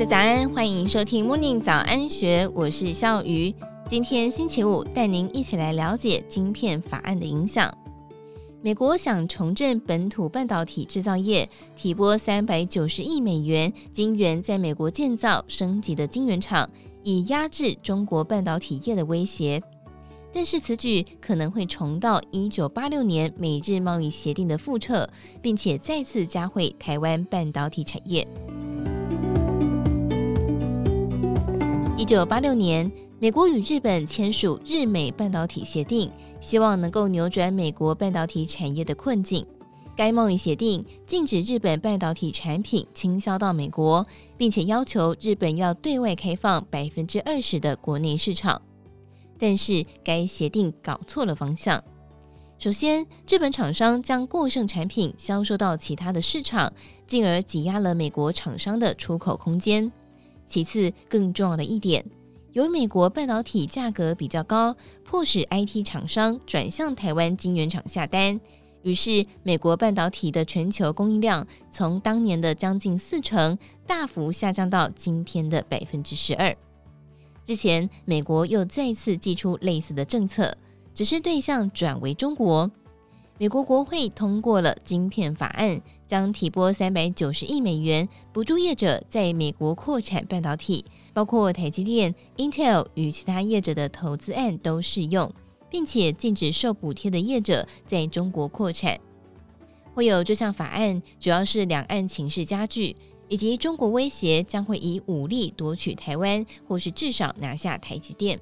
家早安，欢迎收听 Morning 早安学，我是笑鱼。今天星期五，带您一起来了解晶片法案的影响。美国想重振本土半导体制造业，提拨三百九十亿美元，晶元在美国建造升级的晶圆厂，以压制中国半导体业的威胁。但是此举可能会重蹈一九八六年美日贸易协定的覆辙，并且再次加惠台湾半导体产业。一九八六年，美国与日本签署日美半导体协定，希望能够扭转美国半导体产业的困境。该贸易协定禁止日本半导体产品倾销到美国，并且要求日本要对外开放百分之二十的国内市场。但是该协定搞错了方向。首先，日本厂商将过剩产品销售到其他的市场，进而挤压了美国厂商的出口空间。其次，更重要的一点，由于美国半导体价格比较高，迫使 IT 厂商转向台湾晶圆厂下单，于是美国半导体的全球供应量从当年的将近四成，大幅下降到今天的百分之十二。之前，美国又再次祭出类似的政策，只是对象转为中国。美国国会通过了晶片法案，将提拨三百九十亿美元补助业者在美国扩产半导体，包括台积电、Intel 与其他业者的投资案都适用，并且禁止受补贴的业者在中国扩产。会有这项法案，主要是两岸情势加剧，以及中国威胁将会以武力夺取台湾，或是至少拿下台积电。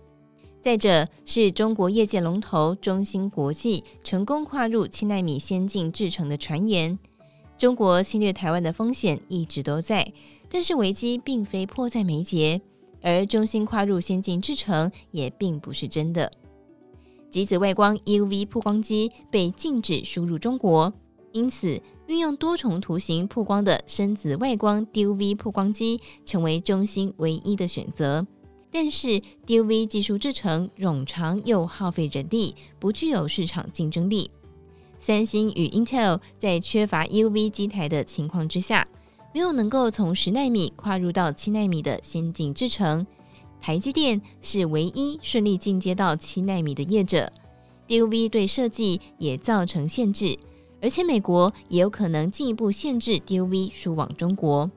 再者是中国业界龙头中芯国际成功跨入七纳米先进制程的传言，中国侵略台湾的风险一直都在，但是危机并非迫在眉睫，而中芯跨入先进制程也并不是真的。极紫外光 UV 曝光机被禁止输入中国，因此运用多重图形曝光的深紫外光 DUV 曝光机成为中芯唯一的选择。但是 DUV 技术制程冗长又耗费人力，不具有市场竞争力。三星与 Intel 在缺乏 UV 机台的情况之下，没有能够从十纳米跨入到七纳米的先进制程。台积电是唯一顺利进阶到七纳米的业者，DUV 对设计也造成限制，而且美国也有可能进一步限制 DUV 输往中国，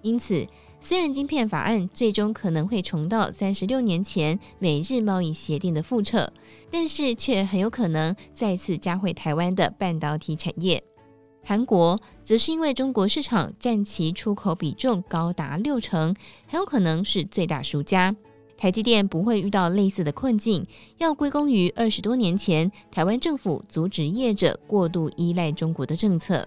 因此。虽然晶片法案最终可能会重蹈三十六年前美日贸易协定的覆辙，但是却很有可能再次加惠台湾的半导体产业。韩国则是因为中国市场占其出口比重高达六成，很有可能是最大输家。台积电不会遇到类似的困境，要归功于二十多年前台湾政府阻止业者过度依赖中国的政策。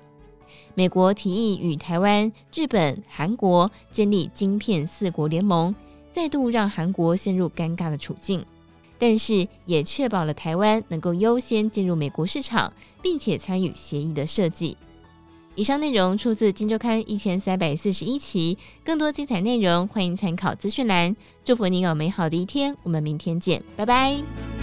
美国提议与台湾、日本、韩国建立晶片四国联盟，再度让韩国陷入尴尬的处境，但是也确保了台湾能够优先进入美国市场，并且参与协议的设计。以上内容出自《金周刊》一千三百四十一期，更多精彩内容欢迎参考资讯栏。祝福您有美好的一天，我们明天见，拜拜。